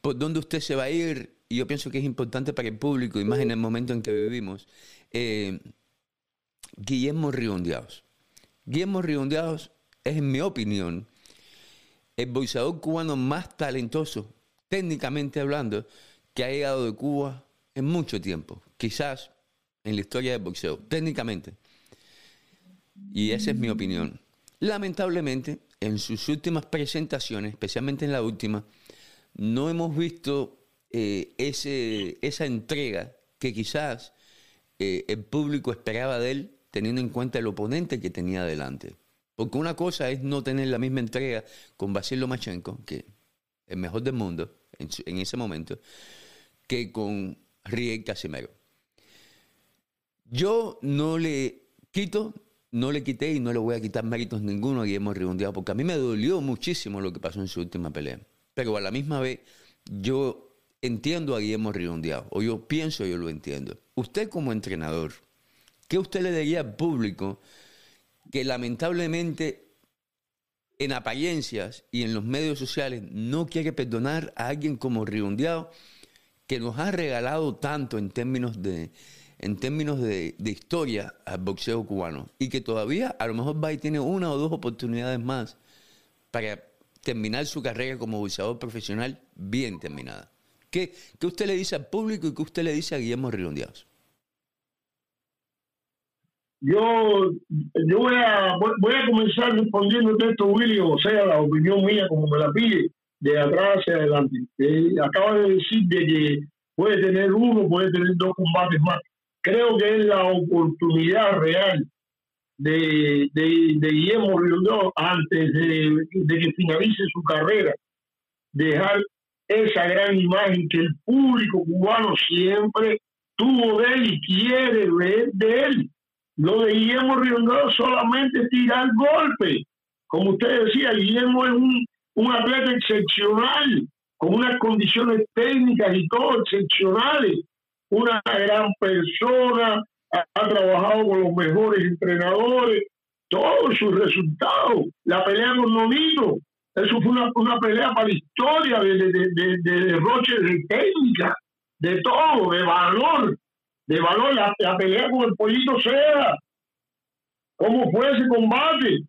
por dónde usted se va a ir, y yo pienso que es importante para el público, y más en el momento en que vivimos. Eh, Guillermo Riondeados. Guillermo Riondeados es, en mi opinión, el boxeador cubano más talentoso, técnicamente hablando, que ha llegado de Cuba en mucho tiempo, quizás en la historia del boxeo, técnicamente. Y esa es mi opinión. Lamentablemente, en sus últimas presentaciones, especialmente en la última, no hemos visto eh, ese, esa entrega que quizás eh, el público esperaba de él, teniendo en cuenta el oponente que tenía delante. Porque una cosa es no tener la misma entrega con Basil Lomachenko, que el mejor del mundo en, ese momento, que con Riel Casimero. Yo no le quito, no le quité y no le voy a quitar méritos ninguno a Guillermo Redondeado, porque a mí me dolió muchísimo lo que pasó en su última pelea. Pero a la misma vez, yo entiendo a Guillermo Redondeado, o yo pienso, yo lo entiendo. Usted como entrenador, ¿qué usted le diría al público que lamentablemente en apariencias y en los medios sociales no quiere perdonar a alguien como Riondeado que nos ha regalado tanto en términos de en términos de, historia al boxeo cubano y que todavía a lo mejor va y tiene una o dos oportunidades más para terminar su carrera como boxeador profesional bien terminada. ¿Qué, ¿Qué, usted le dice al público y qué usted le dice a Guillermo Riondeados? Yo, yo voy a voy a comenzar respondiendo esto, Willy, o sea, la opinión mía, como me la pide, de atrás hacia adelante. acaba de decir de que puede tener uno, puede tener dos combates más. Creo que es la oportunidad real de, de, de Guillermo Riondeau antes de, de que finalice su carrera, dejar esa gran imagen que el público cubano siempre tuvo de él y quiere ver de él lo de Guillermo Riondado solamente tirar golpe. Como usted decía, Guillermo es un, un atleta excepcional, con unas condiciones técnicas y todo excepcionales. Una gran persona, ha, trabajado con los mejores entrenadores, todos sus resultados. La pelea con Nonito, eso fue una, una pelea para la historia de, de, de, de derroche de técnica, de todo, de valor de valor la, pelea con el pollito sea. ¿Cómo fue ese combate?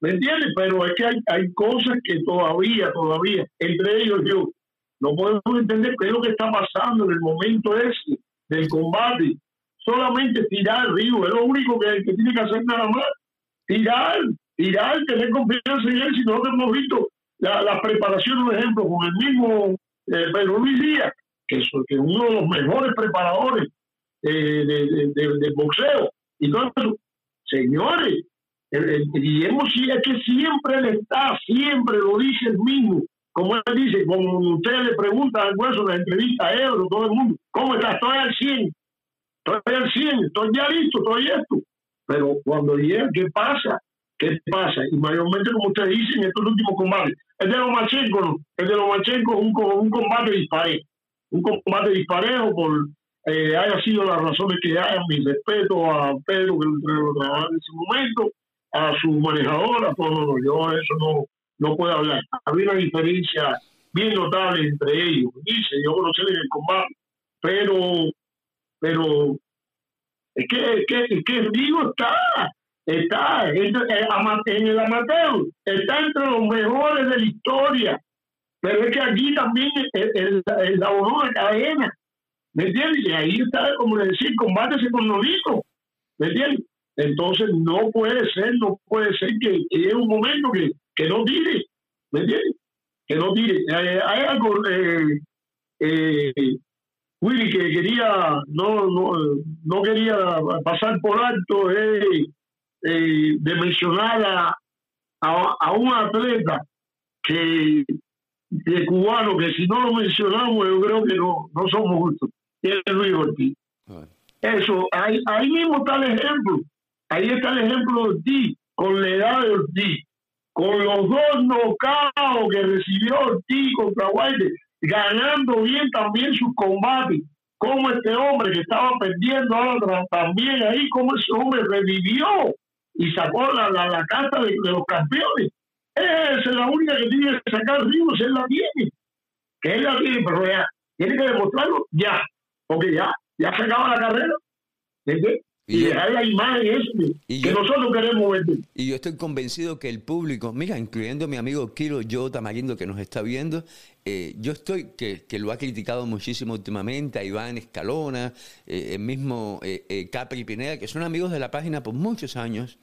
¿Me entiendes? Pero es que hay, hay cosas que todavía, todavía, entre ellos yo, no podemos entender qué es lo que está pasando en el momento ese del combate. Solamente tirar, río, es lo único que, que tiene que hacer nada más. Tirar, tirar, tener confianza en él. Si nosotros hemos visto la, la preparación, por ejemplo, con el mismo eh, Pedro Luis Díaz, que es uno de los mejores preparadores de, de, de, boxeo. Y entonces, señores, el, Guillermo sí es que siempre él está, siempre lo dice el mismo. Como él dice, como usted le pregunta al hueso en la entrevista a Ebro, todo el mundo, ¿cómo está? Estoy al 100, estoy al 100, estoy ya listo, estoy esto. Pero cuando llega, ¿qué pasa? ¿Qué pasa? Y mayormente, como ustedes dicen, estos últimos combates. El de Lomachenko, ¿no? El de Lomachenko es un, un combate disparejo. Un combate disparejo por eh, haya sido las razones que haya. Mi respeto a Pedro, que lo trabajaba en ese momento, a su manejadora. todo no, no, yo eso no, no puedo hablar. Había una diferencia bien notable entre ellos. Dice, yo conocí en el combate, pero, pero es que, es que, es que Rigo está está en, el amateur, está entre los mejores de la historia. Pero es que aquí también el, el, la cadena, ¿me entiendes? Y ahí está, como decir, combátese con Nolito, ¿me entiendes? Entonces no puede ser, no puede ser que llegue un momento que, que no tire, ¿me entiendes? Que no tire. Eh, hay algo, eh, eh, Willy, que quería, no, no, no quería pasar por alto, eh, eh, de mencionar a, a, un atleta que de cubano que si no lo mencionamos yo creo que no, no somos justos, es Luis Ortiz. Eso, ahí, ahí mismo está el ejemplo, ahí está el ejemplo de Ortiz, con la edad de Ortiz, con los dos nocaos que recibió Ortiz contra White, ganando bien también sus combates, como este hombre que estaba perdiendo ahora también ahí, como ese hombre revivió y sacó la, la, la carta de, los campeones. Esa es la única que tiene que sacar Ríos, él la tiene. Que él la tiene, pero ya, tiene que demostrarlo ya, porque ya, ya se acaba la carrera. Y, dejar la imagen ese, que nosotros queremos ver. Y yo estoy convencido que el público, mira, incluyendo mi amigo Kilo Yo Tamarindo que nos está viendo, eh, yo estoy, que, que, lo ha criticado muchísimo últimamente, a Iván Escalona, eh, el mismo eh, Capri Pineda, que son amigos de la página por muchos años,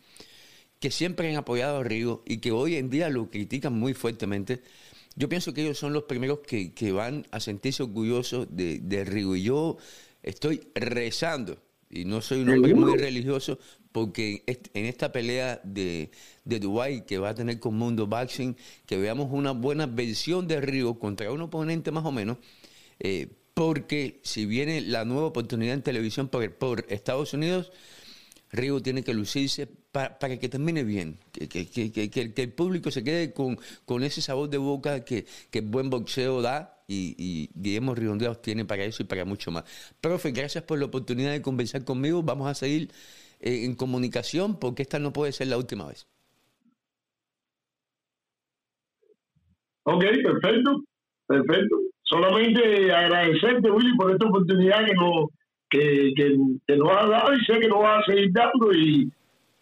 que siempre han apoyado a Rigo y que hoy en día lo critican muy fuertemente. Yo pienso que ellos son los primeros que, que van a sentirse orgullosos de, de Rigo. Y yo estoy rezando, y no soy un hombre muy religioso, porque en esta pelea de, de Dubái que va a tener con Mundo Boxing, que veamos una buena versión de Río contra un oponente más o menos, eh, porque si viene la nueva oportunidad en televisión por, por Estados Unidos, Río tiene que lucirse para, que termine bien, que, el público se quede con, ese sabor de boca que, buen boxeo da y, y Guillermo Riondeos tiene para eso y para mucho más. Profe, gracias por la oportunidad de conversar conmigo. Vamos a seguir eh, en comunicación porque esta no puede ser la última vez. Ok, perfecto, perfecto. Solamente agradecerte, Willy, por esta oportunidad que nos, que, que, nos ha dado y sé que nos va a seguir dando y,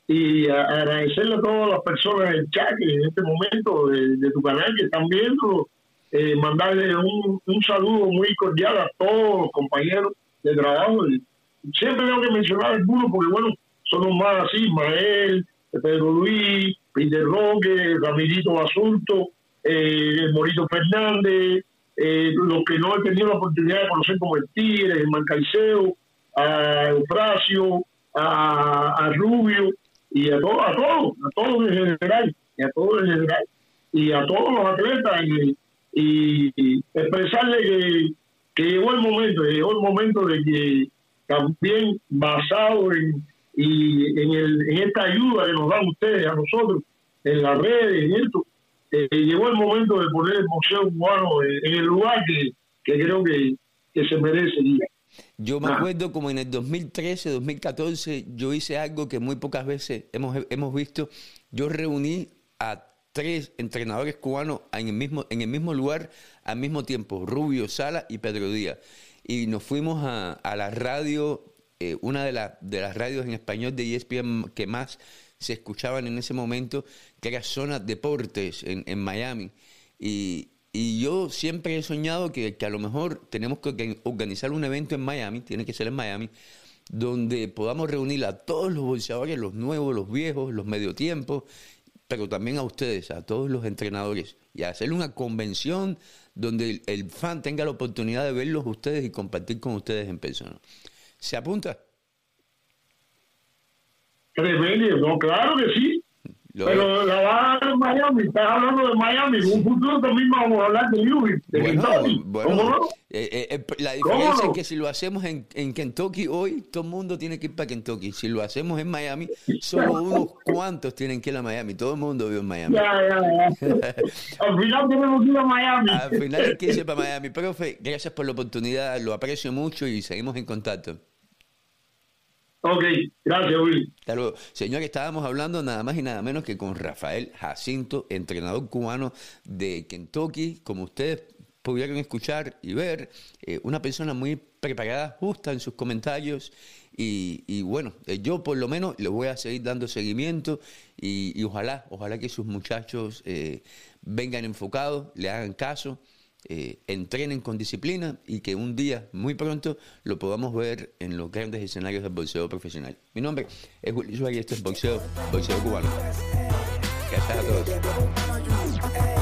y agradecerle a todas las personas del chat en este momento de, tu canal que están viendo, eh, mandarle un, un, saludo muy cordial a todos los compañeros de trabajo. Siempre tengo que mencionar algunos porque, bueno, son los más así, Ismael, Pedro Luis, Peter Roque, Ramirito Basulto, eh, Morito Fernández, eh, los que no he tenido la oportunidad de conocer como el Tigre, el Mancaiceo, a Eufrasio, a, Rubio y a todos, a todos, a todos en general, y a todos en general, y a todos los atletas y, expresarle que, que llegó el momento, llegó el momento de que también basado en y en, el, en esta ayuda que nos dan ustedes a nosotros en las redes, en esto, eh, llegó el momento de poner el Museo Cubano en, el lugar que, creo que, se merece. Yo me ah. acuerdo como en el 2013, 2014, yo hice algo que muy pocas veces hemos, hemos visto. Yo reuní a tres entrenadores cubanos en el mismo, en el mismo lugar al mismo tiempo, Rubio Sala y Pedro Díaz. Y nos fuimos a, a la radio eh, una de, de las radios en español de ESPN que más se escuchaban en ese momento, que era Zona Deportes en, en Miami. Y, y, yo siempre he soñado que, que, a lo mejor tenemos que organizar un evento en Miami, tiene que ser en Miami, donde podamos reunir a todos los bolseadores, los nuevos, los viejos, los medio tiempos, pero también a ustedes, a todos los entrenadores, y hacer una convención donde el, el fan tenga la oportunidad de verlos ustedes y compartir con ustedes en persona. ¿Se apunta? Tremendo, no, claro que sí. Pero la va a dar en Miami, estás hablando de Miami, en un futuro también vamos a hablar de Louisville, de Bueno, Kentucky. bueno, ¿Cómo no? eh, eh, eh, la diferencia no? es que si lo hacemos en, en Kentucky hoy, todo el mundo tiene que ir para Kentucky. Si lo hacemos en Miami, solo unos cuantos tienen que ir a Miami. Todo el mundo vive en Miami. Ya, ya, ya. Al final tenemos que ir a Miami. Al final hay que irse para Miami. Profe, gracias por la oportunidad, lo aprecio mucho y seguimos en contacto. Ok, gracias, Willy. Hasta luego. Señor, estábamos hablando nada más y nada menos que con Rafael Jacinto, entrenador cubano de Kentucky, como ustedes pudieron escuchar y ver, eh, una persona muy preparada, justa en sus comentarios y, y bueno, eh, yo por lo menos le voy a seguir dando seguimiento y, y ojalá, ojalá que sus muchachos eh, vengan enfocados, le hagan caso eh, entrenen con disciplina y que un día, muy pronto, lo podamos ver en los grandes escenarios del boxeo profesional. Mi nombre es Suárez y esto es Boxeo, Boxeo Cubano. Gracias a todos.